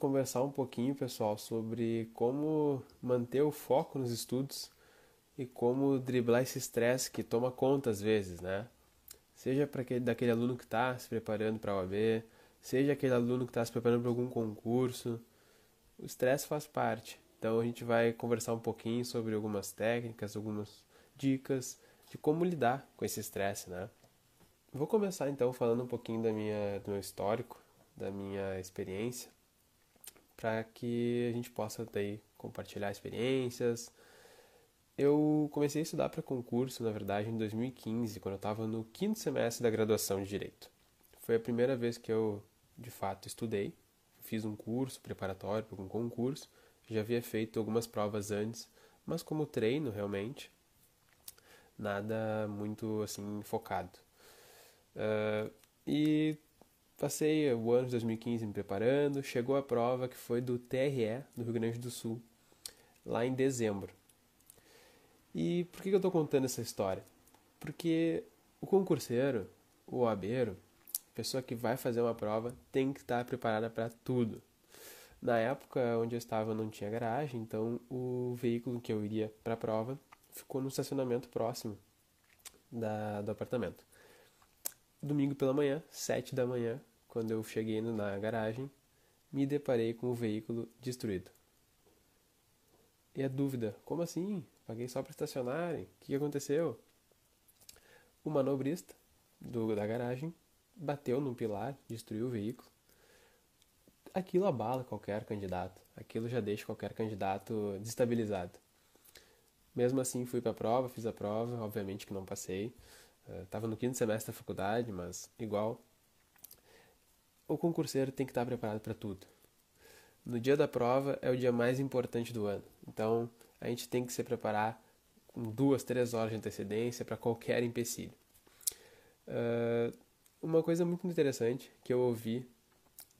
conversar um pouquinho, pessoal, sobre como manter o foco nos estudos e como driblar esse estresse que toma conta às vezes, né? Seja para aquele daquele aluno que está se preparando para a OAB, seja aquele aluno que está se preparando para algum concurso, o estresse faz parte. Então a gente vai conversar um pouquinho sobre algumas técnicas, algumas dicas de como lidar com esse estresse, né? Vou começar então falando um pouquinho da minha, do meu histórico, da minha experiência, para que a gente possa daí compartilhar experiências. Eu comecei a estudar para concurso, na verdade, em 2015, quando eu estava no quinto semestre da graduação de Direito. Foi a primeira vez que eu, de fato, estudei. Fiz um curso preparatório para um concurso já havia feito algumas provas antes, mas como treino realmente, nada muito assim focado. Uh, e passei o ano de 2015 me preparando, chegou a prova que foi do TRE do Rio Grande do Sul, lá em dezembro. E por que eu estou contando essa história? Porque o concurseiro, o OABeiro, pessoa que vai fazer uma prova, tem que estar preparada para tudo. Na época onde eu estava não tinha garagem, então o veículo que eu iria para a prova ficou no estacionamento próximo da, do apartamento. Domingo pela manhã, sete da manhã, quando eu cheguei na garagem, me deparei com o veículo destruído. E a dúvida, como assim? Paguei só para estacionarem? O que aconteceu? O manobrista do, da garagem bateu num pilar, destruiu o veículo aquilo abala qualquer candidato. Aquilo já deixa qualquer candidato desestabilizado. Mesmo assim, fui para a prova, fiz a prova, obviamente que não passei. Estava uh, no quinto semestre da faculdade, mas igual. O concurseiro tem que estar preparado para tudo. No dia da prova é o dia mais importante do ano, então a gente tem que se preparar com duas, três horas de antecedência para qualquer empecilho. Uh, uma coisa muito interessante que eu ouvi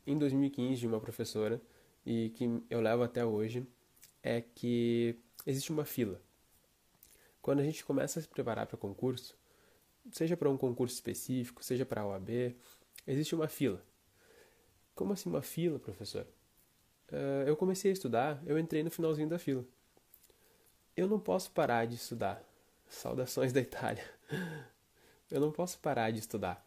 em 2015 de uma professora e que eu levo até hoje é que existe uma fila. Quando a gente começa a se preparar para concurso, seja para um concurso específico, seja para a OAB, existe uma fila. Como assim uma fila, professor? Uh, eu comecei a estudar, eu entrei no finalzinho da fila. Eu não posso parar de estudar. Saudações da Itália. Eu não posso parar de estudar.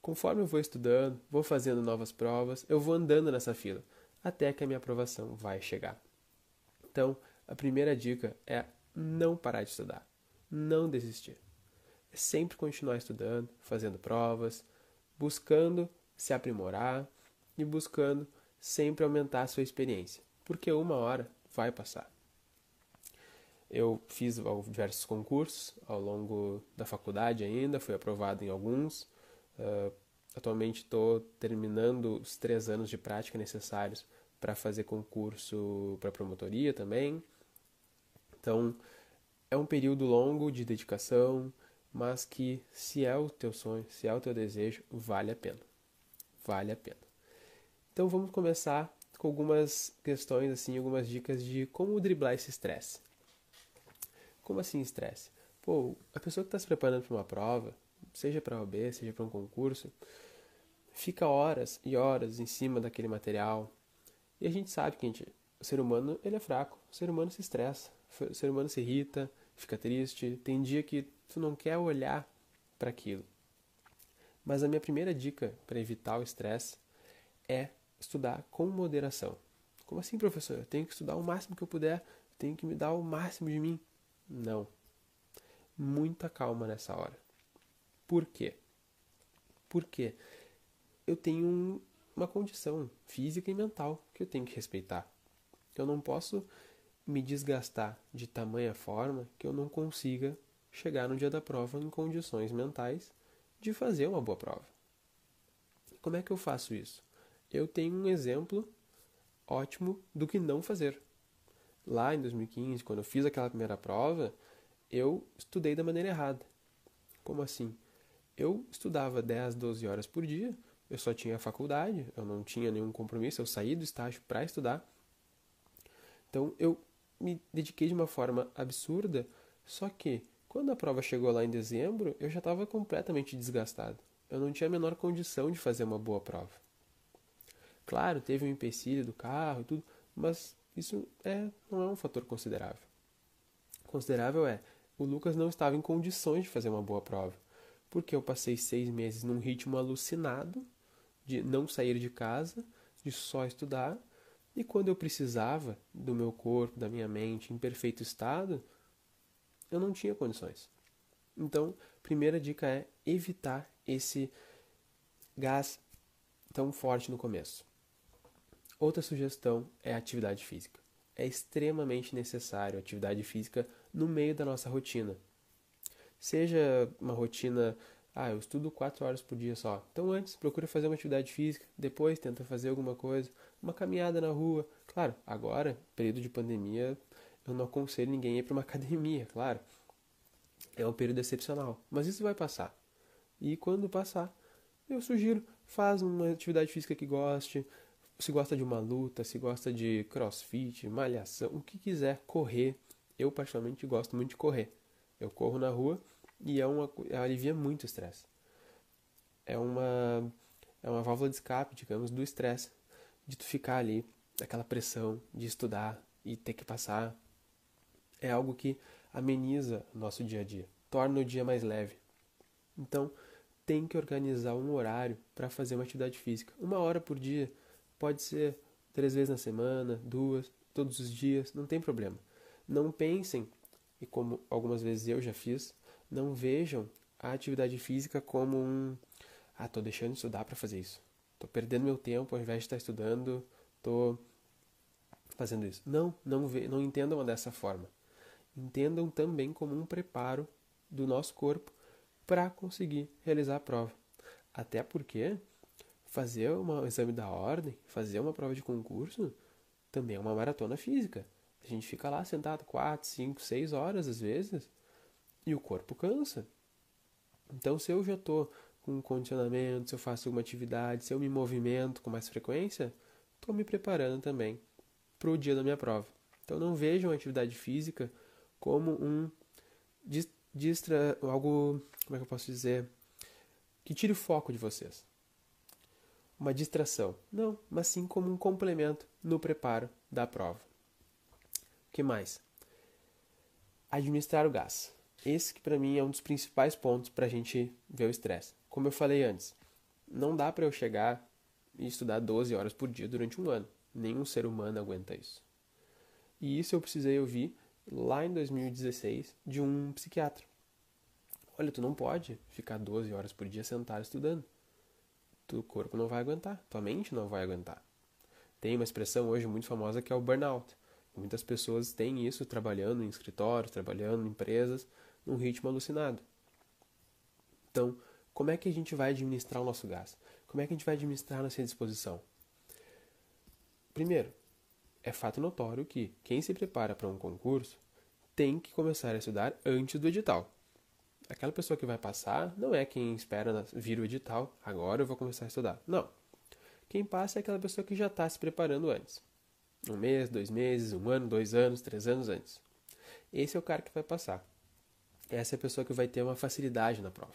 Conforme eu vou estudando, vou fazendo novas provas, eu vou andando nessa fila, até que a minha aprovação vai chegar. Então, a primeira dica é não parar de estudar, não desistir. É sempre continuar estudando, fazendo provas, buscando se aprimorar e buscando sempre aumentar a sua experiência, porque uma hora vai passar. Eu fiz diversos concursos ao longo da faculdade ainda, fui aprovado em alguns, Uh, atualmente estou terminando os três anos de prática necessários para fazer concurso para promotoria também. Então, é um período longo de dedicação, mas que, se é o teu sonho, se é o teu desejo, vale a pena. Vale a pena. Então, vamos começar com algumas questões, assim, algumas dicas de como driblar esse estresse. Como assim estresse? Pô, a pessoa que está se preparando para uma prova, seja para OB, seja para um concurso, fica horas e horas em cima daquele material. E a gente sabe que a gente, o ser humano ele é fraco, o ser humano se estressa, o ser humano se irrita, fica triste, tem dia que tu não quer olhar para aquilo. Mas a minha primeira dica para evitar o estresse é estudar com moderação. Como assim, professor? Eu tenho que estudar o máximo que eu puder, tenho que me dar o máximo de mim. Não. Muita calma nessa hora. Por quê? Porque eu tenho um, uma condição física e mental que eu tenho que respeitar. Eu não posso me desgastar de tamanha forma que eu não consiga chegar no dia da prova em condições mentais de fazer uma boa prova. Como é que eu faço isso? Eu tenho um exemplo ótimo do que não fazer. Lá em 2015, quando eu fiz aquela primeira prova, eu estudei da maneira errada. Como assim? eu estudava 10, 12 horas por dia, eu só tinha faculdade, eu não tinha nenhum compromisso, eu saí do estágio para estudar. Então eu me dediquei de uma forma absurda, só que quando a prova chegou lá em dezembro, eu já estava completamente desgastado. Eu não tinha a menor condição de fazer uma boa prova. Claro, teve um empecilho do carro e tudo, mas isso é, não é um fator considerável. Considerável é, o Lucas não estava em condições de fazer uma boa prova, porque eu passei seis meses num ritmo alucinado de não sair de casa, de só estudar, e quando eu precisava do meu corpo, da minha mente em perfeito estado, eu não tinha condições. Então, primeira dica é evitar esse gás tão forte no começo. Outra sugestão é a atividade física. É extremamente necessário atividade física no meio da nossa rotina. Seja uma rotina, ah, eu estudo quatro horas por dia só. Então antes procura fazer uma atividade física, depois tenta fazer alguma coisa, uma caminhada na rua. Claro, agora, período de pandemia, eu não aconselho ninguém a ir para uma academia, claro. É um período excepcional, mas isso vai passar. E quando passar, eu sugiro, faz uma atividade física que goste, se gosta de uma luta, se gosta de crossfit, malhação, o que quiser, correr. Eu particularmente gosto muito de correr. Eu corro na rua e é uma alivia muito o estresse. É uma é uma válvula de escape, digamos, do estresse de tu ficar ali, aquela pressão de estudar e ter que passar. É algo que ameniza o nosso dia a dia, torna o dia mais leve. Então, tem que organizar um horário para fazer uma atividade física. Uma hora por dia, pode ser três vezes na semana, duas, todos os dias, não tem problema. Não pensem, e como algumas vezes eu já fiz, não vejam a atividade física como um. Ah, tô deixando de estudar para fazer isso. Tô perdendo meu tempo ao invés de estar estudando, tô fazendo isso. Não, não, ve, não entendam dessa forma. Entendam também como um preparo do nosso corpo para conseguir realizar a prova. Até porque fazer um exame da ordem, fazer uma prova de concurso, também é uma maratona física. A gente fica lá sentado 4, 5, 6 horas às vezes e o corpo cansa. Então, se eu já estou com um condicionamento, se eu faço alguma atividade, se eu me movimento com mais frequência, estou me preparando também para o dia da minha prova. Então, não vejam a atividade física como um distra, algo, como é que eu posso dizer, que tire o foco de vocês. Uma distração. Não, mas sim como um complemento no preparo da prova. O que mais? Administrar o gás. Esse que para mim é um dos principais pontos para a gente ver o estresse. Como eu falei antes, não dá para eu chegar e estudar 12 horas por dia durante um ano. Nenhum ser humano aguenta isso. E isso eu precisei ouvir lá em 2016 de um psiquiatra. Olha, tu não pode ficar 12 horas por dia sentado estudando. Tu corpo não vai aguentar, tua mente não vai aguentar. Tem uma expressão hoje muito famosa que é o burnout. Muitas pessoas têm isso trabalhando em escritórios, trabalhando em empresas, num ritmo alucinado. Então, como é que a gente vai administrar o nosso gás? Como é que a gente vai administrar nossa disposição? Primeiro, é fato notório que quem se prepara para um concurso tem que começar a estudar antes do edital. Aquela pessoa que vai passar não é quem espera vir o edital, agora eu vou começar a estudar. Não. Quem passa é aquela pessoa que já está se preparando antes. Um mês, dois meses, um ano, dois anos, três anos antes. Esse é o cara que vai passar. Essa é a pessoa que vai ter uma facilidade na prova.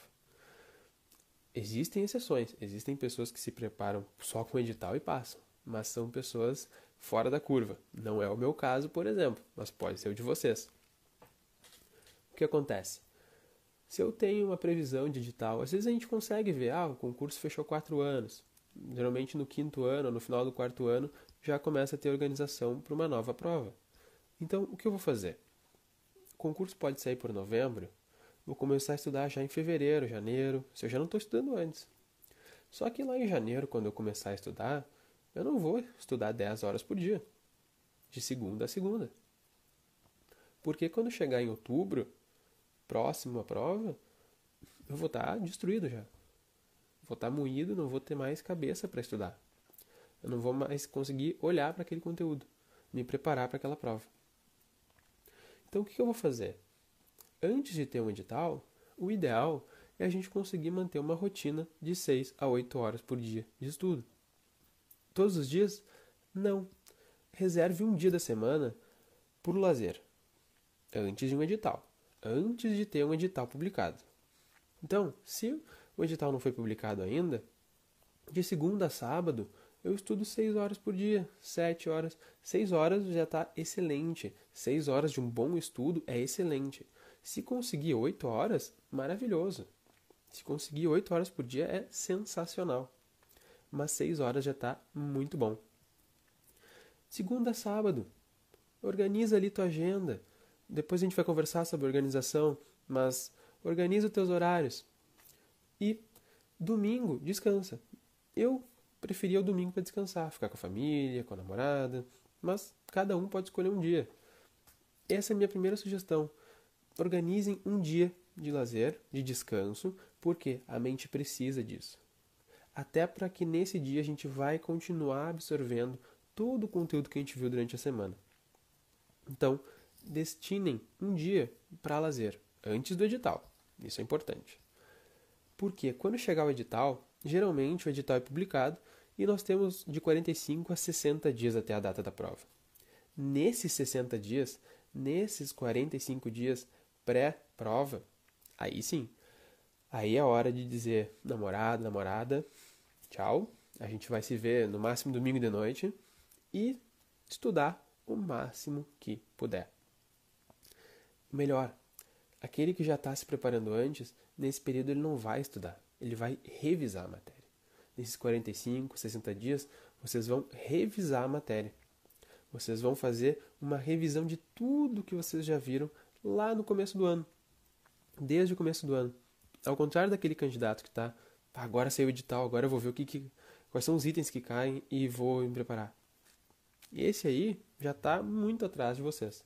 Existem exceções, existem pessoas que se preparam só com o edital e passam, mas são pessoas fora da curva. Não é o meu caso, por exemplo, mas pode ser o de vocês. O que acontece? Se eu tenho uma previsão de edital, às vezes a gente consegue ver, ah, o concurso fechou quatro anos. Geralmente no quinto ano, no final do quarto ano, já começa a ter organização para uma nova prova. Então, o que eu vou fazer? O concurso pode sair por novembro, vou começar a estudar já em fevereiro, janeiro, se eu já não estou estudando antes. Só que lá em janeiro, quando eu começar a estudar, eu não vou estudar 10 horas por dia, de segunda a segunda. Porque quando chegar em outubro, próximo à prova, eu vou estar destruído já. Vou estar moído, não vou ter mais cabeça para estudar. Eu não vou mais conseguir olhar para aquele conteúdo, me preparar para aquela prova. Então o que eu vou fazer? Antes de ter um edital, o ideal é a gente conseguir manter uma rotina de 6 a 8 horas por dia de estudo. Todos os dias? Não. Reserve um dia da semana por lazer, antes de um edital, antes de ter um edital publicado. Então, se o edital não foi publicado ainda, de segunda a sábado, Eu estudo 6 horas por dia, 7 horas. 6 horas já está excelente. 6 horas de um bom estudo é excelente. Se conseguir 8 horas, maravilhoso. Se conseguir 8 horas por dia é sensacional. Mas 6 horas já está muito bom. Segunda a sábado. Organiza ali tua agenda. Depois a gente vai conversar sobre organização, mas organiza os teus horários. E domingo, descansa. Eu preferia o domingo para descansar, ficar com a família, com a namorada, mas cada um pode escolher um dia. Essa é a minha primeira sugestão. Organizem um dia de lazer, de descanso, porque a mente precisa disso. Até para que nesse dia a gente vai continuar absorvendo todo o conteúdo que a gente viu durante a semana. Então, destinem um dia para lazer, antes do edital. Isso é importante. Porque quando chegar o edital, geralmente o edital é publicado e nós temos de 45 a 60 dias até a data da prova. Nesses 60 dias, nesses 45 dias pré-prova, aí sim, aí é hora de dizer namorado, namorada, tchau, a gente vai se ver no máximo domingo de noite e estudar o máximo que puder. Melhor, aquele que já está se preparando antes, nesse período ele não vai estudar, ele vai revisar a matéria. Nesses 45, 60 dias, vocês vão revisar a matéria. Vocês vão fazer uma revisão de tudo que vocês já viram lá no começo do ano, desde o começo do ano. Ao contrário daquele candidato que está, agora saiu o edital, agora eu vou ver o que, que quais são os itens que caem e vou me preparar. Esse aí já está muito atrás de vocês.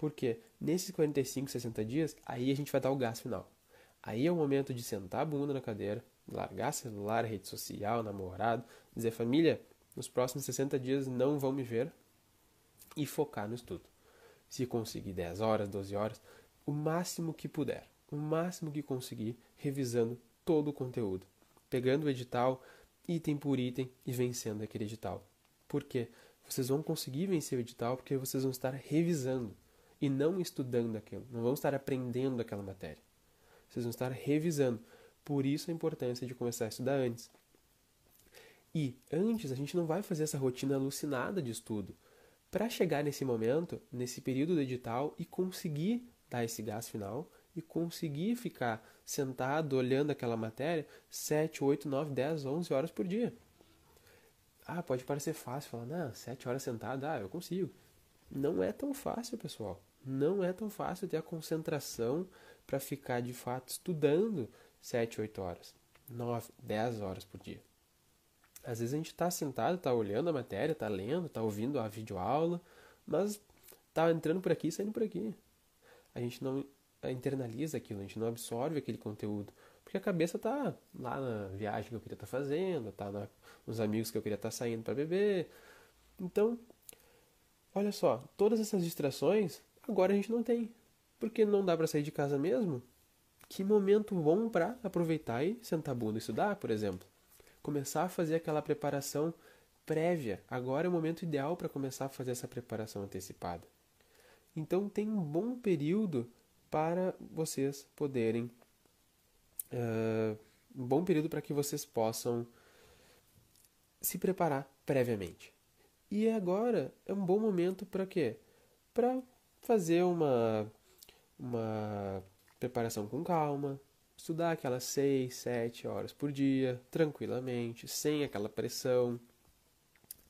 Porque nesses 45, 60 dias, aí a gente vai dar o gás final. Aí é o momento de sentar a bunda na cadeira, largar celular, rede social, namorado, dizer família, nos próximos 60 dias não vão me ver e focar no estudo. Se conseguir 10 horas, 12 horas, o máximo que puder, o máximo que conseguir, revisando todo o conteúdo, pegando o edital item por item e vencendo aquele edital. Por quê? Vocês vão conseguir vencer o edital porque vocês vão estar revisando e não estudando aquilo, não vão estar aprendendo aquela matéria. Vocês vão estar revisando. Por isso a importância de começar a estudar antes. E antes a gente não vai fazer essa rotina alucinada de estudo. Para chegar nesse momento, nesse período do edital e conseguir dar esse gás final e conseguir ficar sentado olhando aquela matéria 7, 8, 9, 10, 11 horas por dia. Ah, pode parecer fácil falar, não, 7 horas sentado, ah, eu consigo. Não é tão fácil, pessoal. Não é tão fácil ter a concentração para ficar de fato estudando 7, 8 horas, 9, 10 horas por dia. Às vezes a gente está sentado, está olhando a matéria, está lendo, está ouvindo a videoaula, mas está entrando por aqui e saindo por aqui. A gente não internaliza aquilo, a gente não absorve aquele conteúdo, porque a cabeça está lá na viagem que eu queria estar tá fazendo, está nos amigos que eu queria estar tá saindo para beber. Então, olha só, todas essas distrações agora a gente não tem, porque não dá para sair de casa mesmo que momento bom para aproveitar e sentar a bunda e estudar, por exemplo. Começar a fazer aquela preparação prévia. Agora é o momento ideal para começar a fazer essa preparação antecipada. Então tem um bom período para vocês poderem. Uh, um bom período para que vocês possam se preparar previamente. E agora é um bom momento para quê? Para fazer uma, uma preparação com calma, estudar aquelas 6, 7 horas por dia, tranquilamente, sem aquela pressão.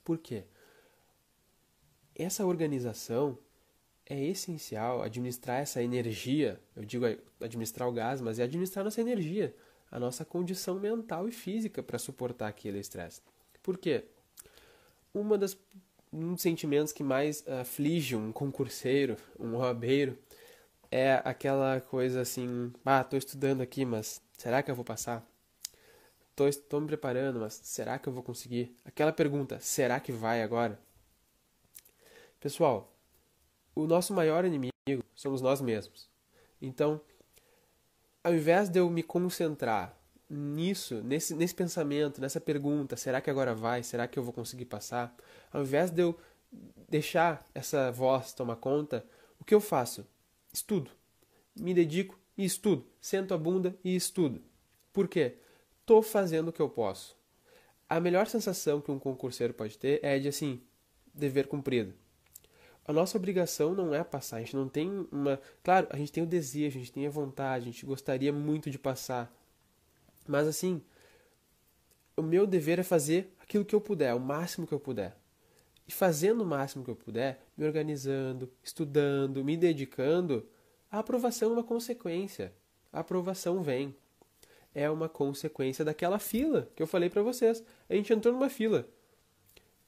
Por quê? Essa organização é essencial, administrar essa energia, eu digo administrar o gás, mas é administrar nossa energia, a nossa condição mental e física para suportar aquele estresse. Por quê? Uma das um dos sentimentos que mais aflige um concurseiro, um roabeiro, é aquela coisa assim, ah, tô estudando aqui, mas será que eu vou passar? Tô, tô me preparando, mas será que eu vou conseguir? Aquela pergunta, será que vai agora? Pessoal, o nosso maior inimigo somos nós mesmos. Então, ao invés de eu me concentrar nisso, nesse, nesse pensamento, nessa pergunta, será que agora vai? Será que eu vou conseguir passar? Ao invés de eu deixar essa voz tomar conta, o que eu faço? Estudo. Me dedico e estudo. Sento a bunda e estudo. Por quê? Estou fazendo o que eu posso. a melhor sensação que um concurseiro pode ter é de assim, dever cumprido. A nossa obrigação não é passar, a gente não tem uma. Claro, a gente tem o desejo, a gente tem a vontade, a gente gostaria muito de passar. Mas assim, o meu dever é fazer aquilo que eu puder, o máximo que eu puder. E fazendo o máximo que eu puder, me organizando, estudando, me dedicando, a aprovação é uma consequência. A aprovação vem é uma consequência daquela fila que eu falei para vocês. A gente entrou numa fila.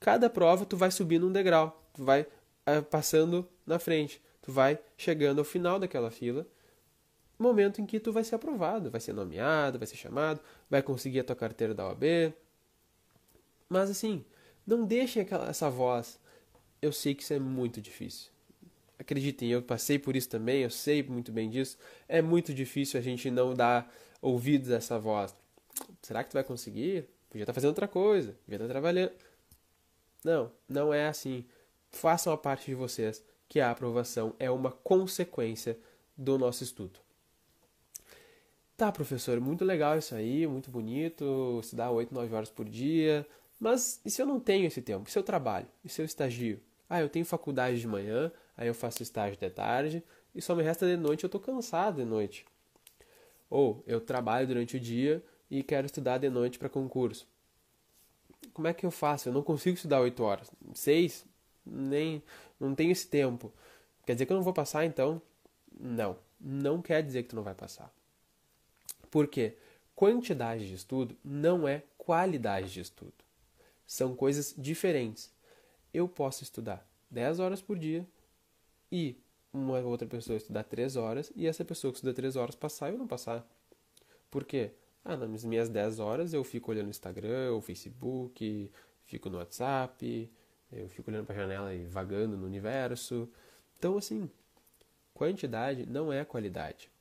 Cada prova tu vai subindo um degrau, tu vai uh, passando na frente, tu vai chegando ao final daquela fila, momento em que tu vai ser aprovado, vai ser nomeado, vai ser chamado, vai conseguir a tua carteira da OAB. Mas assim, não deixem aquela, essa voz. Eu sei que isso é muito difícil. Acreditem, eu passei por isso também, eu sei muito bem disso. É muito difícil a gente não dar ouvidos a essa voz. Será que tu vai conseguir? Podia estar fazendo outra coisa, podia estar trabalhando. Não, não é assim. Façam a parte de vocês que a aprovação é uma consequência do nosso estudo. Tá, professor, muito legal isso aí, muito bonito, estudar 8, 9 horas por dia, mas e se eu não tenho esse tempo? E se eu trabalho? E se eu estagio? Ah, eu tenho faculdade de manhã, aí eu faço estágio de tarde, e só me resta de noite, eu estou cansado de noite. Ou eu trabalho durante o dia e quero estudar de noite para concurso. Como é que eu faço? Eu não consigo estudar 8 horas. 6? Nem. Não tenho esse tempo. Quer dizer que eu não vou passar então? Não. Não quer dizer que tu não vai passar. Por quê? Quantidade de estudo não é qualidade de estudo. São coisas diferentes. Eu posso estudar 10 horas por dia e uma outra pessoa estudar três horas e essa pessoa que estuda três horas passar e eu não passar. Por quê? Ah, nas minhas 10 horas eu fico olhando o Instagram, o Facebook, fico no WhatsApp, eu fico olhando para a janela e vagando no universo. Então, assim, quantidade não é qualidade.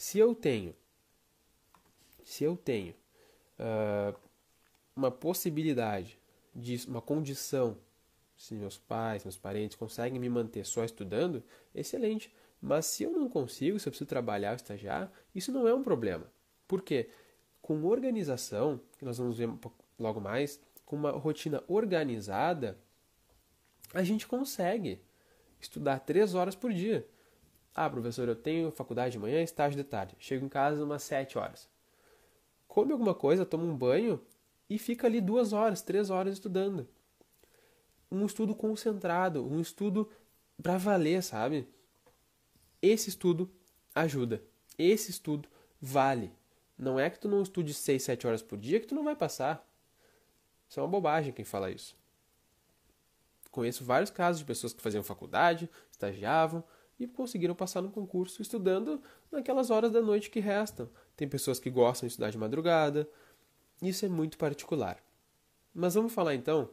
Se eu tenho, se eu tenho uh, uma possibilidade de uma condição se meus pais, meus parentes conseguem me manter só estudando, excelente. Mas se eu não consigo, se eu preciso trabalhar ou estagiar, isso não é um problema. Por quê? Com organização, que nós vamos ver logo mais, com uma rotina organizada, a gente consegue estudar três horas por dia. Ah, professor, eu tenho faculdade de manhã, estágio de tarde. Chego em casa umas sete horas. Come alguma coisa, toma um banho e fica ali duas horas, três horas estudando um estudo concentrado, um estudo para valer, sabe? Esse estudo ajuda. Esse estudo vale. Não é que tu não estude 6, 7 horas por dia que tu não vai passar. Isso é uma bobagem quem fala isso. Conheço vários casos de pessoas que faziam faculdade, estagiavam e conseguiram passar no concurso estudando naquelas horas da noite que restam. Tem pessoas que gostam de estudar de madrugada. Isso é muito particular. Mas vamos falar então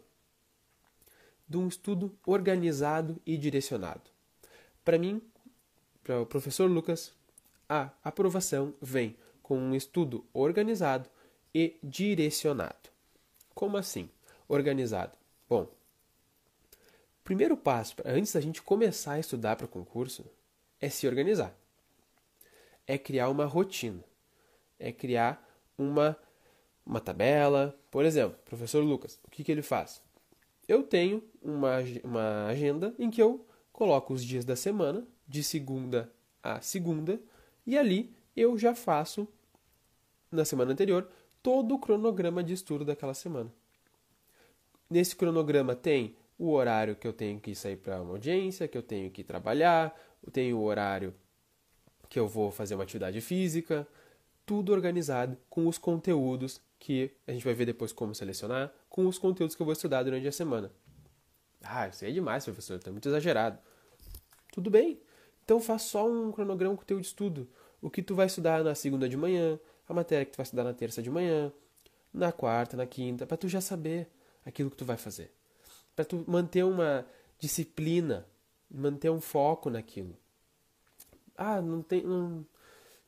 de um estudo organizado e direcionado. Para mim, para o professor Lucas, a aprovação vem com um estudo organizado e direcionado. Como assim? Organizado. Primeiro passo, antes da gente começar a estudar para o concurso, é se organizar. É criar uma rotina. É criar uma, uma tabela. Por exemplo, professor Lucas, o que, que ele faz? eu tenho uma, uma agenda em que eu coloco os dias da semana, de segunda a segunda, e ali eu já faço, na semana anterior, todo o cronograma de estudo daquela semana. Nesse cronograma tem o horário que eu tenho que sair para uma audiência, que eu tenho que trabalhar, tem o horário que eu vou fazer uma atividade física, tudo organizado com os conteúdos que a gente vai ver depois como selecionar, com os conteúdos que eu vou estudar durante a semana. Ah, isso aí é demais, professor, está muito exagerado. Tudo bem. Então faz só um cronograma com o teu estudo. O que tu vai estudar na segunda de manhã, a matéria que tu vai estudar na terça de manhã, na quarta, na quinta, para tu já saber aquilo que tu vai fazer. Para tu manter uma disciplina, manter um foco naquilo. Ah, não tem não,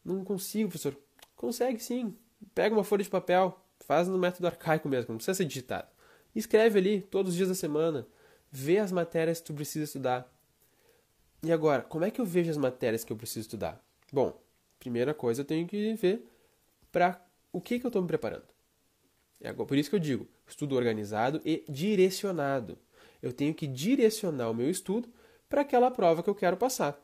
não consigo, professor. Consegue sim. Pega uma folha de papel, faz no método arcaico mesmo, não precisa ser digitado. Escreve ali todos os dias da semana. Vê as matérias que tu precisa estudar. E agora, como é que eu vejo as matérias que eu preciso estudar? Bom, primeira coisa eu tenho que ver para o que, que eu estou me preparando. É por isso que eu digo, estudo organizado e direcionado. Eu tenho que direcionar o meu estudo para aquela prova que eu quero passar.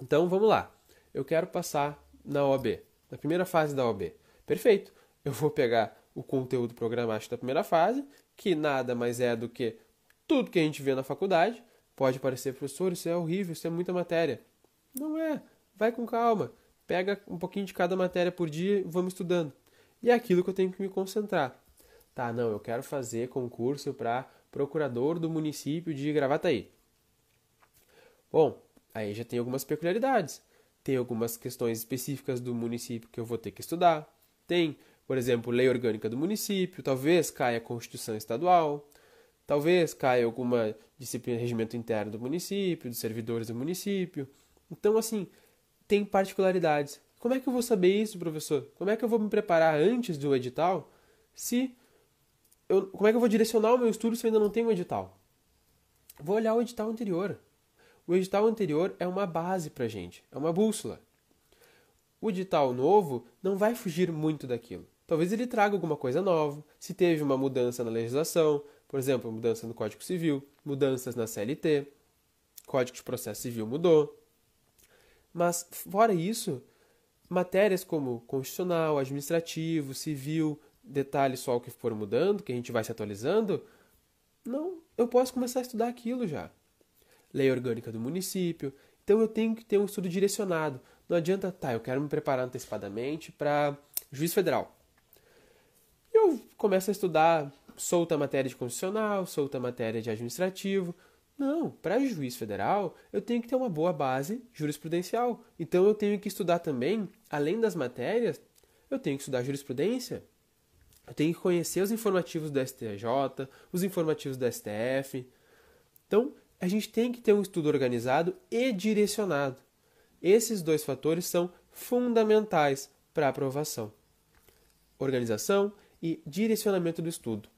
Então vamos lá. Eu quero passar na OAB, na primeira fase da OAB. Perfeito. Eu vou pegar o conteúdo programático da primeira fase, que nada mais é do que tudo que a gente vê na faculdade. Pode parecer, professor, isso é horrível, isso é muita matéria. Não é. Vai com calma. Pega um pouquinho de cada matéria por dia e vamos estudando. E é aquilo que eu tenho que me concentrar. Tá, não, eu quero fazer concurso para procurador do município de Gravataí. Bom, aí já tem algumas peculiaridades. Tem algumas questões específicas do município que eu vou ter que estudar. Tem, por exemplo, lei orgânica do município, talvez caia a Constituição Estadual, talvez caia alguma disciplina regimento interno do município, dos servidores do município. Então, assim, tem particularidades. Como é que eu vou saber isso, professor? Como é que eu vou me preparar antes do edital se eu, como é que eu vou direcionar o meu estudo se eu ainda não tenho um edital? Vou olhar o edital anterior. O edital anterior é uma base para gente, é uma bússola. O edital novo não vai fugir muito daquilo. Talvez ele traga alguma coisa nova, se teve uma mudança na legislação, por exemplo, mudança no Código Civil, mudanças na CLT, Código de Processo Civil mudou. Mas, fora isso, matérias como constitucional, administrativo, civil, detalhes só o que for mudando, que a gente vai se atualizando, não, eu posso começar a estudar aquilo já lei orgânica do município. Então eu tenho que ter um estudo direcionado. Não adianta, tá, eu quero me preparar antecipadamente para juiz federal. Eu começo a estudar solta matéria de constitucional, solta matéria de administrativo. Não, para juiz federal, eu tenho que ter uma boa base jurisprudencial. Então eu tenho que estudar também, além das matérias, eu tenho que estudar jurisprudência. Eu tenho que conhecer os informativos do STJ, os informativos do STF. Então, a gente tem que ter um estudo organizado e direcionado. Esses dois fatores são fundamentais para a aprovação: organização e direcionamento do estudo.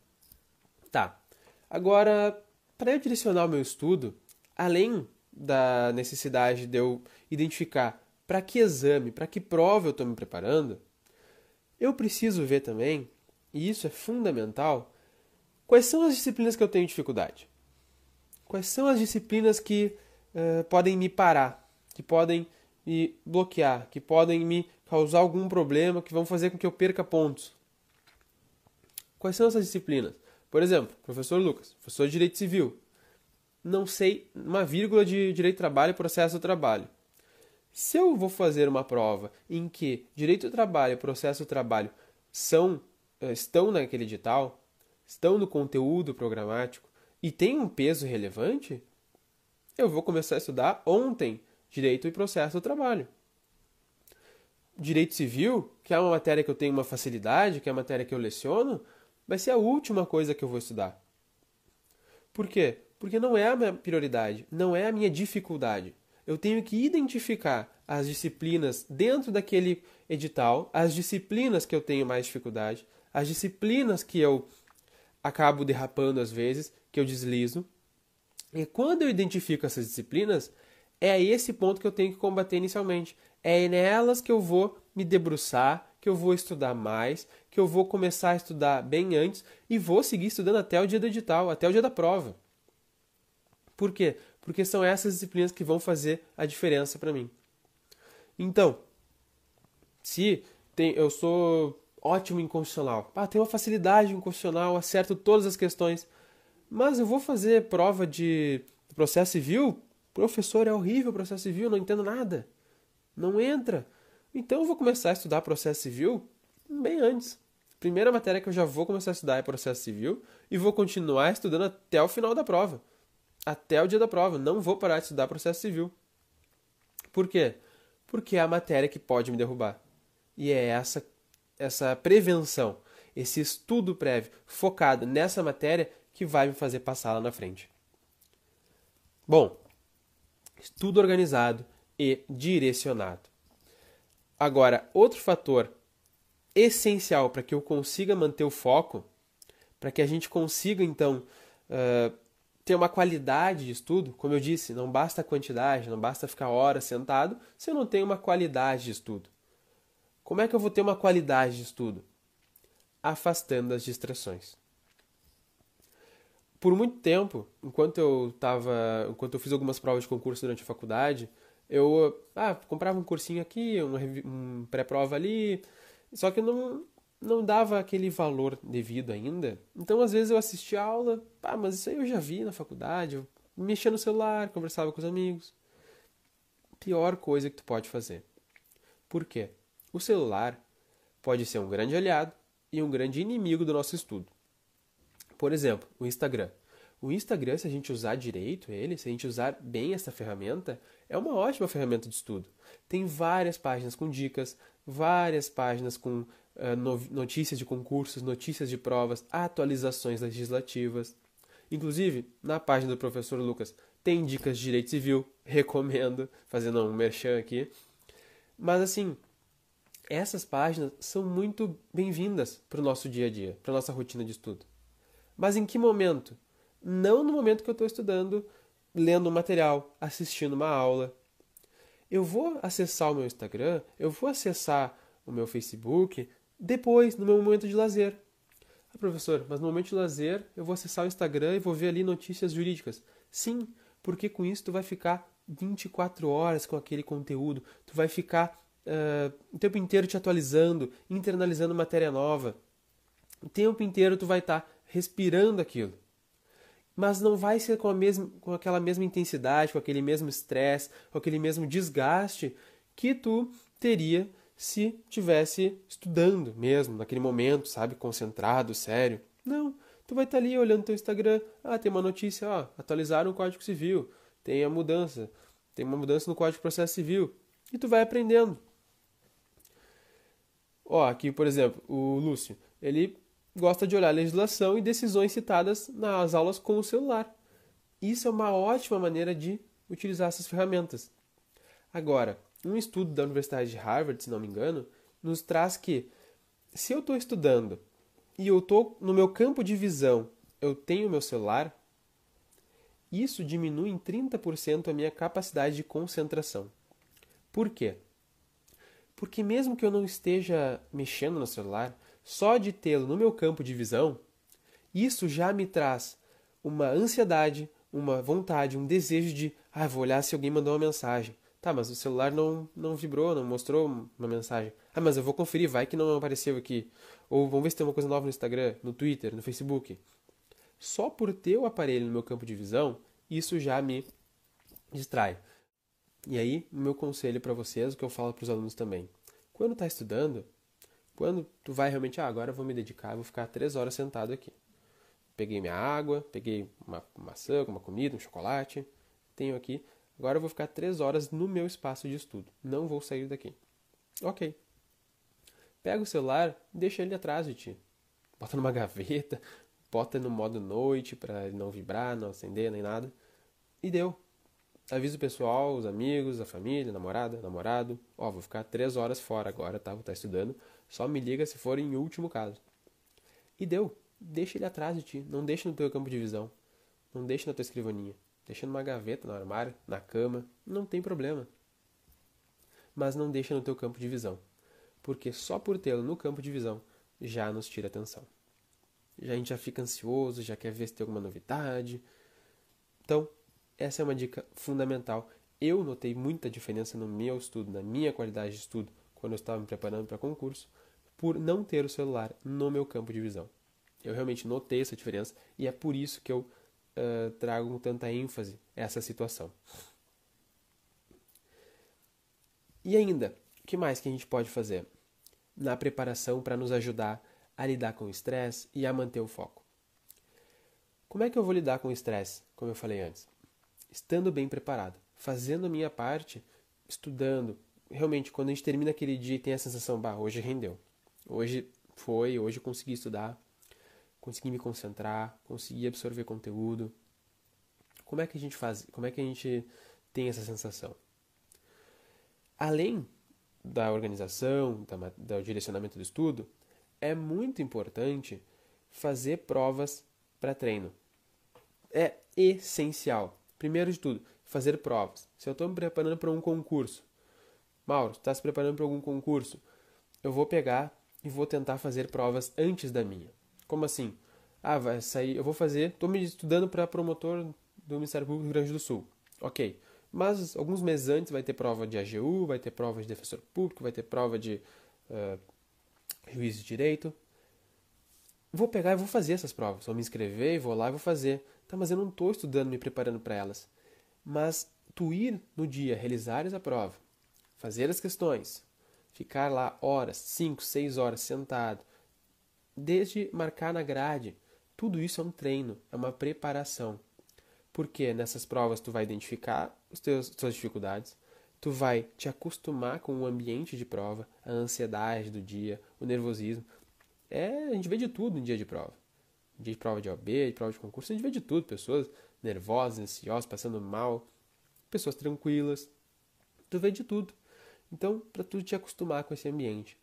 Tá. Agora, para eu direcionar o meu estudo, além da necessidade de eu identificar para que exame, para que prova eu estou me preparando, eu preciso ver também, e isso é fundamental, quais são as disciplinas que eu tenho dificuldade. Quais são as disciplinas que uh, podem me parar, que podem me bloquear, que podem me causar algum problema, que vão fazer com que eu perca pontos? Quais são essas disciplinas? Por exemplo, professor Lucas, professor de Direito Civil. Não sei uma vírgula de Direito do Trabalho e Processo do Trabalho. Se eu vou fazer uma prova em que Direito do Trabalho e Processo do Trabalho são, eh, estão naquele edital, estão no conteúdo programático, e tem um peso relevante, eu vou começar a estudar ontem direito e processo do trabalho. Direito civil, que é uma matéria que eu tenho uma facilidade, que é a matéria que eu leciono, vai ser a última coisa que eu vou estudar. Por quê? Porque não é a minha prioridade, não é a minha dificuldade. Eu tenho que identificar as disciplinas dentro daquele edital, as disciplinas que eu tenho mais dificuldade, as disciplinas que eu acabo derrapando às vezes, que eu deslizo. E quando eu identifico essas disciplinas, é esse ponto que eu tenho que combater inicialmente. É nelas que eu vou me debruçar, que eu vou estudar mais, que eu vou começar a estudar bem antes e vou seguir estudando até o dia do edital, até o dia da prova. Por quê? Porque são essas disciplinas que vão fazer a diferença para mim. Então, se tem, eu sou ótimo em constitucional. Ah, tenho uma facilidade em constitucional, acerto todas as questões. Mas eu vou fazer prova de processo civil? Professor, é horrível processo civil, não entendo nada. Não entra. Então eu vou começar a estudar processo civil bem antes. Primeira matéria que eu já vou começar a estudar é processo civil e vou continuar estudando até o final da prova. Até o dia da prova. Não vou parar de estudar processo civil. Por quê? Porque é a matéria que pode me derrubar. E é essa essa prevenção, esse estudo prévio focado nessa matéria que vai me fazer passar lá na frente. Bom, estudo organizado e direcionado. Agora, outro fator essencial para que eu consiga manter o foco, para que a gente consiga então uh, ter uma qualidade de estudo, como eu disse, não basta a quantidade, não basta ficar horas sentado se eu não tenho uma qualidade de estudo. Como é que eu vou ter uma qualidade de estudo? afastando as distrações. Por muito tempo, enquanto eu tava, enquanto eu fiz algumas provas de concurso durante a faculdade, eu ah, comprava um cursinho aqui, um, um pré-prova ali, só que não não dava aquele valor devido ainda. Então, às vezes eu assistia a aula, ah, mas isso aí eu já vi na faculdade, eu mexia no celular, conversava com os amigos. Pior coisa que tu pode fazer. Por quê? O celular pode ser um grande aliado e um grande inimigo do nosso estudo. Por exemplo, o Instagram. O Instagram, se a gente usar direito ele, se a gente usar bem essa ferramenta, é uma ótima ferramenta de estudo. Tem várias páginas com dicas, várias páginas com uh, notícias de concursos, notícias de provas, atualizações legislativas. Inclusive, na página do professor Lucas tem dicas de direito civil, recomendo, fazendo um merchan aqui. Mas assim, essas páginas são muito bem-vindas para o nosso dia a dia, para a nossa rotina de estudo. Mas em que momento? Não no momento que eu estou estudando, lendo um material, assistindo uma aula. Eu vou acessar o meu Instagram, eu vou acessar o meu Facebook depois, no meu momento de lazer. Ah, professor, mas no momento de lazer eu vou acessar o Instagram e vou ver ali notícias jurídicas. Sim, porque com isso tu vai ficar 24 horas com aquele conteúdo, tu vai ficar uh, o tempo inteiro te atualizando, internalizando matéria nova. O tempo inteiro tu vai estar tá respirando aquilo. Mas não vai ser com, a mesma, com aquela mesma intensidade, com aquele mesmo estresse, com aquele mesmo desgaste que tu teria se tivesse estudando mesmo, naquele momento, sabe, concentrado, sério. Não, tu vai estar tá ali olhando teu Instagram, ah, tem uma notícia, ó, atualizaram o Código Civil, tem a mudança, tem uma mudança no Código de Processo Civil, e tu vai aprendendo. Ó, aqui, por exemplo, o Lúcio, ele gosta de olhar legislação e decisões citadas nas aulas com o celular. Isso é uma ótima maneira de utilizar essas ferramentas. Agora, um estudo da Universidade de Harvard, se não me engano, nos traz que se eu estou estudando e eu estou no meu campo de visão, eu tenho meu celular, isso diminui em 30% a minha capacidade de concentração. Por quê? Porque mesmo que eu não esteja mexendo no celular, só de tê-lo no meu campo de visão, isso já me traz uma ansiedade, uma vontade, um desejo de, ah, vou olhar se alguém mandou uma mensagem. Tá, mas o celular não, não vibrou, não mostrou uma mensagem. Ah, mas eu vou conferir, vai que não apareceu aqui. Ou vamos ver se tem uma coisa nova no Instagram, no Twitter, no Facebook. Só por ter o aparelho no meu campo de visão, isso já me distrai. E aí, o meu conselho para vocês, o que eu falo para os alunos também. Quando está estudando, quando tu vai realmente, ah, agora eu vou me dedicar, vou ficar três horas sentado aqui. Peguei minha água, peguei uma maçã, uma comida, um chocolate, tenho aqui. Agora eu vou ficar três horas no meu espaço de estudo. Não vou sair daqui. Ok. Pega o celular, deixa ele atrás de ti. Bota numa gaveta, bota no modo noite para não vibrar, não acender nem nada. E deu. Avisa o pessoal, os amigos, a família, namorada, namorado. Ó, vou ficar três horas fora agora, tá? Vou estar estudando. Só me liga se for em último caso. E deu. Deixa ele atrás de ti. Não deixa no teu campo de visão. Não deixa na tua escrivaninha. Deixa numa gaveta, no armário, na cama. Não tem problema. Mas não deixa no teu campo de visão. Porque só por tê-lo no campo de visão já nos tira atenção. Já a gente já fica ansioso, já quer ver se tem alguma novidade. Então, essa é uma dica fundamental. Eu notei muita diferença no meu estudo, na minha qualidade de estudo, quando eu estava me preparando para concurso, por não ter o celular no meu campo de visão. Eu realmente notei essa diferença e é por isso que eu uh, trago com tanta ênfase essa situação. E ainda, o que mais que a gente pode fazer na preparação para nos ajudar a lidar com o estresse e a manter o foco? Como é que eu vou lidar com o estresse, como eu falei antes? Estando bem preparado, fazendo a minha parte, estudando, realmente, quando a gente termina aquele dia e tem a sensação, bah, hoje rendeu. Hoje foi, hoje eu consegui estudar, consegui me concentrar, consegui absorver conteúdo. Como é que a gente faz? Como é que a gente tem essa sensação? Além da organização, da, do direcionamento do estudo, é muito importante fazer provas para treino. É essencial. Primeiro de tudo, fazer provas. Se eu estou me preparando para um concurso, Mauro, está se preparando para algum concurso? Eu vou pegar e vou tentar fazer provas antes da minha. Como assim? Ah, vai sair, eu vou fazer, estou me estudando para promotor do Ministério Público do Rio Grande do Sul. Ok. Mas alguns meses antes vai ter prova de AGU, vai ter prova de defensor público, vai ter prova de uh, juiz de direito. Vou pegar e vou fazer essas provas. Vou me inscrever, vou lá e vou fazer. Tá, mas eu não estou estudando, me preparando para elas. Mas tu ir no dia, realizar essa prova, fazer as questões, ficar lá horas, 5, 6 horas sentado, desde marcar na grade, tudo isso é um treino, é uma preparação. Porque nessas provas tu vai identificar os teus, as tuas dificuldades, tu vai te acostumar com o ambiente de prova, a ansiedade do dia, o nervosismo. É, a gente vê de tudo em dia de prova. Dia de prova de OB, de prova de concurso, a gente vê de tudo. Pessoas nervosas, ansiosas, passando mal, pessoas tranquilas. Tu vê de tudo. Então, para tu te acostumar com esse ambiente.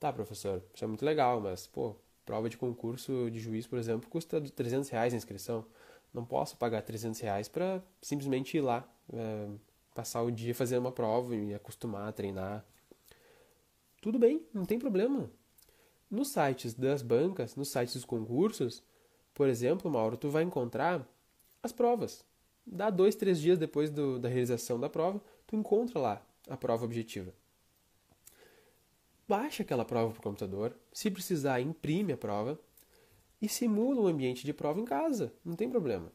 Tá, professor, isso é muito legal, mas, pô, prova de concurso de juiz, por exemplo, custa 300 reais a inscrição. Não posso pagar 300 reais para simplesmente ir lá, é, passar o dia fazendo uma prova e acostumar a treinar. Tudo bem, não tem problema. Nos sites das bancas, nos sites dos concursos, por exemplo, Mauro, tu vai encontrar as provas. Dá dois, três dias depois do, da realização da prova, tu encontra lá a prova objetiva. Baixa aquela prova para o computador, se precisar, imprime a prova e simula o ambiente de prova em casa, não tem problema.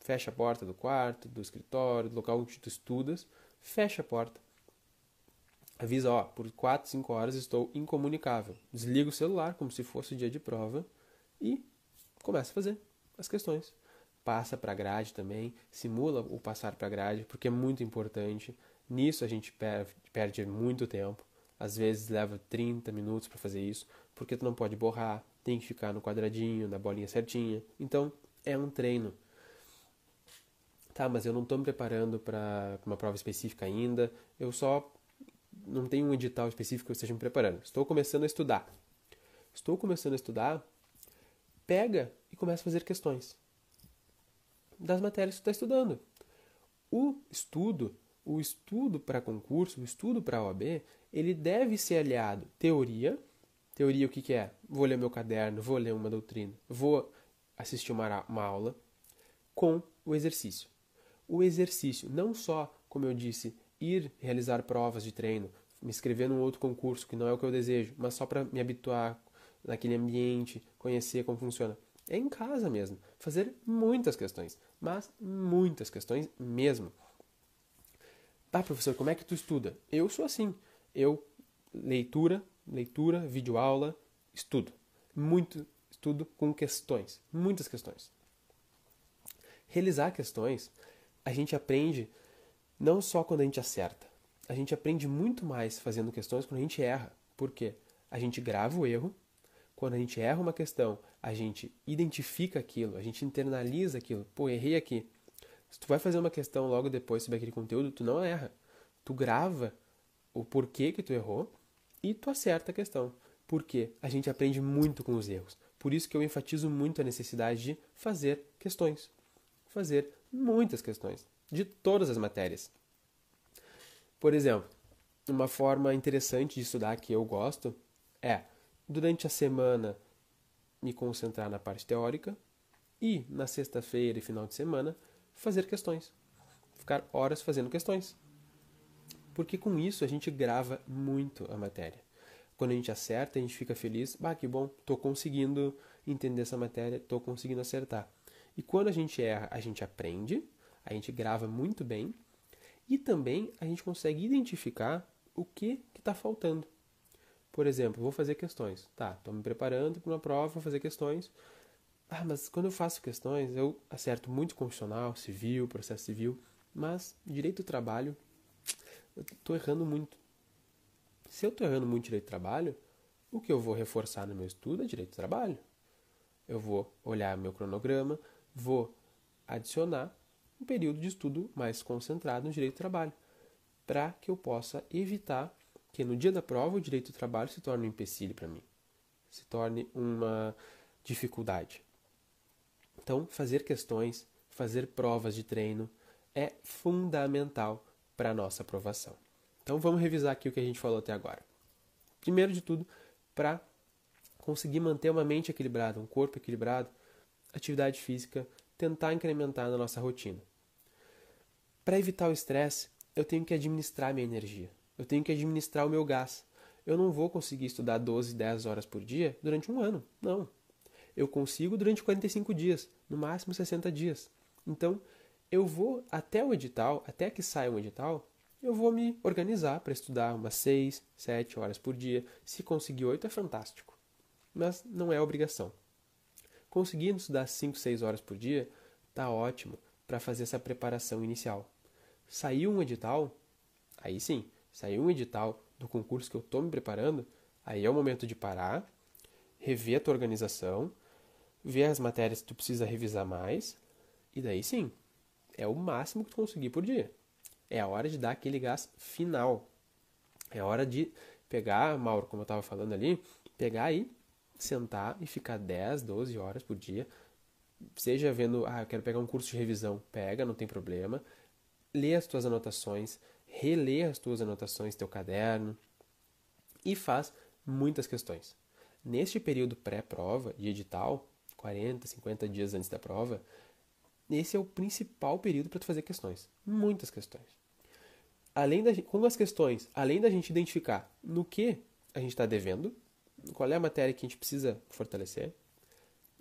Fecha a porta do quarto, do escritório, do local onde tu estudas, fecha a porta. Avisa, ó, por 4, 5 horas estou incomunicável. Desliga o celular como se fosse dia de prova e começa a fazer as questões passa para a grade também, simula o passar para a grade, porque é muito importante. Nisso a gente perde muito tempo. Às vezes leva 30 minutos para fazer isso, porque tu não pode borrar, tem que ficar no quadradinho, na bolinha certinha. Então, é um treino. Tá, mas eu não estou me preparando para uma prova específica ainda. Eu só não tenho um edital específico que eu esteja me preparando. Estou começando a estudar. Estou começando a estudar. Pega e começa a fazer questões das matérias que tu está estudando. O estudo, o estudo para concurso, o estudo para OAB, ele deve ser aliado teoria. Teoria o que, que é? Vou ler meu caderno, vou ler uma doutrina, vou assistir uma, uma aula, com o exercício. O exercício, não só, como eu disse, ir realizar provas de treino, me inscrever num outro concurso que não é o que eu desejo, mas só para me habituar naquele ambiente, conhecer como funciona. É em casa mesmo. Fazer muitas questões, mas muitas questões mesmo. Tá, professor, como é que tu estuda? Eu sou assim. Eu leitura, leitura, videoaula, estudo. Muito estudo com questões, muitas questões. Realizar questões, a gente aprende não só quando a gente acerta. A gente aprende muito mais fazendo questões quando a gente erra. Por quê? A gente grava o erro quando a gente erra uma questão, a gente identifica aquilo, a gente internaliza aquilo. Pô, errei aqui. Se tu vai fazer uma questão logo depois sobre aquele conteúdo, tu não erra. Tu grava o porquê que tu errou e tu acerta a questão. Porque a gente aprende muito com os erros. Por isso que eu enfatizo muito a necessidade de fazer questões. Fazer muitas questões de todas as matérias. Por exemplo, uma forma interessante de estudar que eu gosto é durante a semana me concentrar na parte teórica e na sexta-feira e final de semana fazer questões. Ficar horas fazendo questões. Porque com isso a gente grava muito a matéria. Quando a gente acerta, a gente fica feliz, bah, que bom, estou conseguindo entender essa matéria, estou conseguindo acertar. E quando a gente erra, a gente aprende, a gente grava muito bem e também a gente consegue identificar o que está faltando. Por exemplo, vou fazer questões. Tá, estou me preparando para uma prova, vou fazer questões. Ah, mas quando eu faço questões, eu acerto muito constitucional, civil, processo civil, mas direito do trabalho, eu estou errando muito. Se eu estou errando muito direito do trabalho, o que eu vou reforçar no meu estudo é direito do trabalho. Eu vou olhar meu cronograma, vou adicionar um período de estudo mais concentrado no direito do trabalho, para que eu possa evitar que no dia da prova o direito do trabalho se torne um empecilho para mim, se torne uma dificuldade. Então, fazer questões, fazer provas de treino é fundamental para a nossa aprovação. Então, vamos revisar aqui o que a gente falou até agora. Primeiro de tudo, para conseguir manter uma mente equilibrada, um corpo equilibrado, atividade física, tentar incrementar na nossa rotina. Para evitar o estresse, eu tenho que administrar minha energia. Eu tenho que administrar o meu gás. Eu não vou conseguir estudar 12, 10 horas por dia durante um ano. Não. Eu consigo durante 45 dias, no máximo 60 dias. Então, eu vou até o edital, até que saia um edital, eu vou me organizar para estudar umas 6, 7 horas por dia. Se conseguir 8 é fantástico mas não é obrigação. Conseguindo estudar 5, 6 horas por dia, tá ótimo para fazer essa preparação inicial. Saiu um edital, aí sim, saiu um edital do concurso que eu estou me preparando, aí é o momento de parar, rever a tua organização, ver as matérias que tu precisa revisar mais, e daí sim, é o máximo que tu conseguir por dia. É a hora de dar aquele gás final. É a hora de pegar, Mauro, como eu estava falando ali, pegar aí sentar e ficar 10, 12 horas por dia, seja vendo, ah, eu quero pegar um curso de revisão, pega, não tem problema, lê as tuas anotações, relê as tuas anotações, teu caderno e faz muitas questões. Neste período pré-prova de edital, 40, 50 dias antes da prova, esse é o principal período para tu fazer questões, muitas questões. Além da, com as questões, além da gente identificar no que a gente está devendo, qual é a matéria que a gente precisa fortalecer,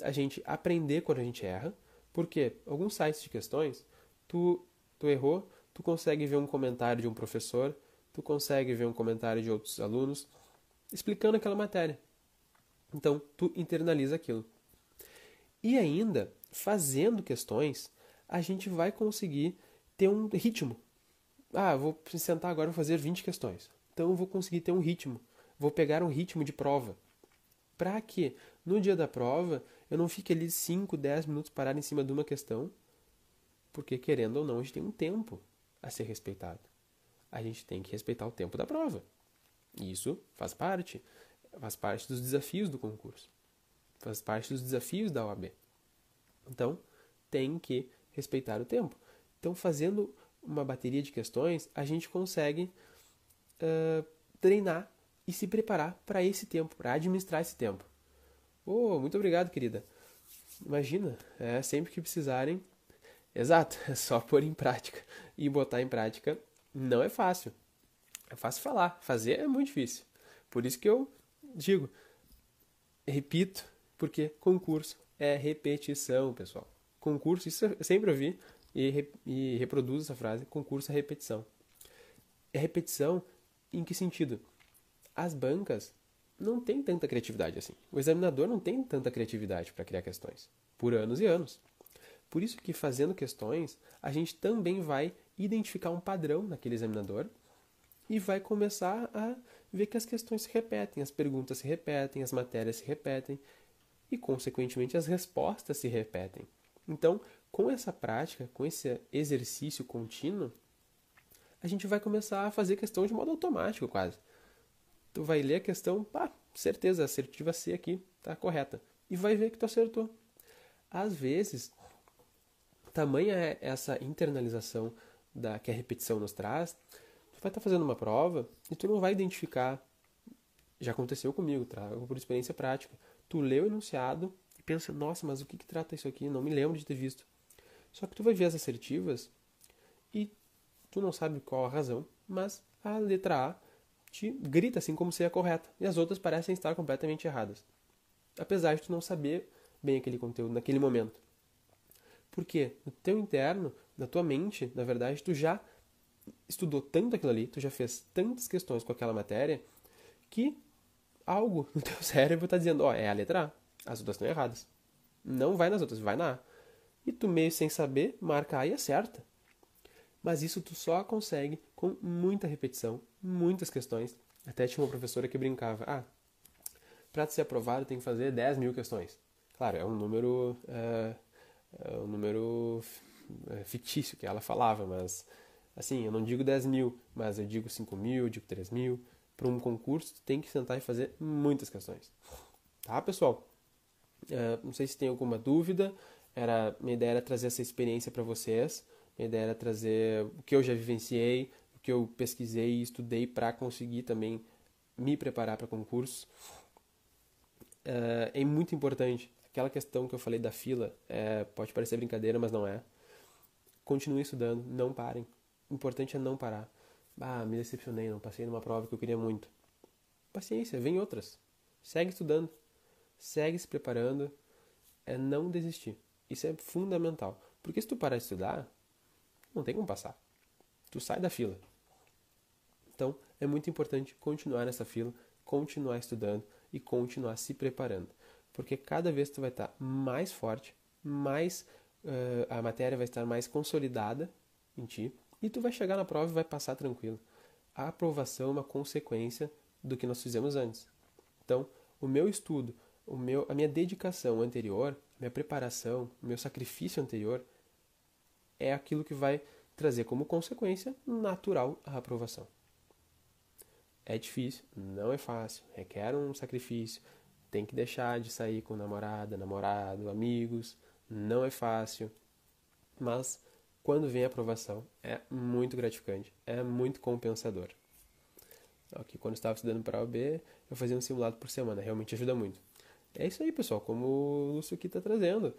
a gente aprender quando a gente erra, porque alguns sites de questões, tu, tu errou, tu consegue ver um comentário de um professor, tu consegue ver um comentário de outros alunos explicando aquela matéria. Então, tu internaliza aquilo. E ainda, fazendo questões, a gente vai conseguir ter um ritmo. Ah, vou sentar agora e fazer 20 questões. Então, eu vou conseguir ter um ritmo vou pegar um ritmo de prova. Para que no dia da prova eu não fique ali 5, 10 minutos parado em cima de uma questão, porque querendo ou não, a gente tem um tempo a ser respeitado. A gente tem que respeitar o tempo da prova. E isso faz parte, faz parte dos desafios do concurso. Faz parte dos desafios da OAB. Então, tem que respeitar o tempo. Então, fazendo uma bateria de questões, a gente consegue uh, treinar e se preparar para esse tempo, para administrar esse tempo. Oh, muito obrigado, querida. Imagina, é sempre que precisarem. Exato, é só pôr em prática. E botar em prática não é fácil. É fácil falar, fazer é muito difícil. Por isso que eu digo, repito, porque concurso é repetição, pessoal. Concurso, isso eu sempre ouvi e, e reproduzo essa frase: concurso é repetição. É repetição em que sentido? as bancas não têm tanta criatividade assim. O examinador não tem tanta criatividade para criar questões, por anos e anos. Por isso que fazendo questões, a gente também vai identificar um padrão naquele examinador e vai começar a ver que as questões se repetem, as perguntas se repetem, as matérias se repetem e, consequentemente, as respostas se repetem. Então, com essa prática, com esse exercício contínuo, a gente vai começar a fazer questão de modo automático, quase tu vai ler a questão, pá, certeza, assertiva C aqui tá correta. E vai ver que tu acertou. Às vezes, tamanha é essa internalização da que a repetição nos traz, tu vai estar tá fazendo uma prova e tu não vai identificar. Já aconteceu comigo, trago por experiência prática. Tu lê o enunciado e pensa, nossa, mas o que, que trata isso aqui? Não me lembro de ter visto. Só que tu vai ver as assertivas e tu não sabe qual a razão, mas a letra A te grita assim como se é correta, e as outras parecem estar completamente erradas. Apesar de tu não saber bem aquele conteúdo naquele momento. Porque no teu interno, na tua mente, na verdade, tu já estudou tanto aquilo ali, tu já fez tantas questões com aquela matéria, que algo no teu cérebro está dizendo, ó, é a letra A, as outras estão erradas. Não vai nas outras, vai na A. E tu meio sem saber, marca A e acerta. Mas isso tu só consegue com muita repetição, muitas questões. Até tinha uma professora que brincava: ah, para ser aprovado tem que fazer 10 mil questões. Claro, é um número, é, é um número é, fictício que ela falava, mas assim, eu não digo 10 mil, mas eu digo 5 mil, eu digo 3 mil. Para um concurso, tu tem que sentar e fazer muitas questões. Tá, pessoal? É, não sei se tem alguma dúvida. Era, minha ideia era trazer essa experiência para vocês. Minha ideia era trazer o que eu já vivenciei, o que eu pesquisei e estudei para conseguir também me preparar para concursos. é, é muito importante. Aquela questão que eu falei da fila, é, pode parecer brincadeira, mas não é. Continuem estudando, não parem. O importante é não parar. Ah, me decepcionei, não passei numa prova que eu queria muito. Paciência, vem outras. Segue estudando, segue se preparando, é não desistir. Isso é fundamental. Porque se tu parar de estudar, não tem como passar. Tu sai da fila. Então, é muito importante continuar nessa fila, continuar estudando e continuar se preparando. Porque cada vez tu vai estar mais forte, mais uh, a matéria vai estar mais consolidada em ti e tu vai chegar na prova e vai passar tranquilo. A aprovação é uma consequência do que nós fizemos antes. Então, o meu estudo, o meu, a minha dedicação anterior, a minha preparação, o meu sacrifício anterior é aquilo que vai trazer como consequência natural a aprovação. É difícil, não é fácil, requer um sacrifício, tem que deixar de sair com namorada, namorado, amigos, não é fácil, mas quando vem a aprovação é muito gratificante, é muito compensador. Aqui, quando estava estudando para a OB, eu fazia um simulado por semana, realmente ajuda muito. É isso aí, pessoal, como o Lúcio aqui está trazendo.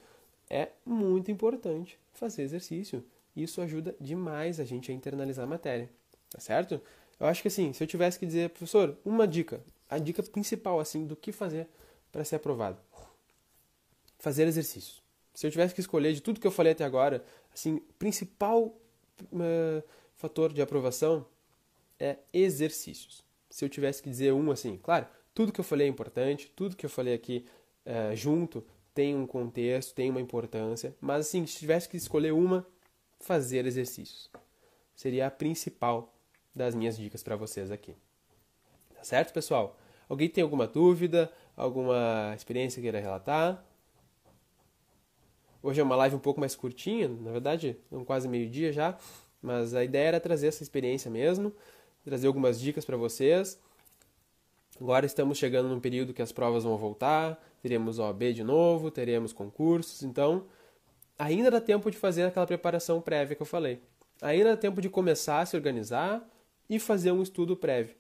É muito importante fazer exercício. Isso ajuda demais a gente a internalizar a matéria, tá certo? Eu acho que assim, se eu tivesse que dizer, professor, uma dica, a dica principal assim do que fazer para ser aprovado, fazer exercícios. Se eu tivesse que escolher de tudo que eu falei até agora, assim, principal uh, fator de aprovação é exercícios. Se eu tivesse que dizer um assim, claro, tudo que eu falei é importante, tudo que eu falei aqui uh, junto tem um contexto, tem uma importância, mas assim, se tivesse que escolher uma, fazer exercícios. Seria a principal das minhas dicas para vocês aqui. Tá certo, pessoal? Alguém tem alguma dúvida, alguma experiência que queira relatar? Hoje é uma live um pouco mais curtinha, na verdade, um quase meio-dia já, mas a ideia era trazer essa experiência mesmo, trazer algumas dicas para vocês. Agora estamos chegando num período que as provas vão voltar, teremos OAB de novo, teremos concursos, então ainda dá tempo de fazer aquela preparação prévia que eu falei. Ainda dá tempo de começar a se organizar e fazer um estudo prévio.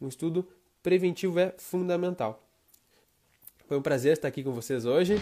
Um estudo preventivo é fundamental. Foi um prazer estar aqui com vocês hoje.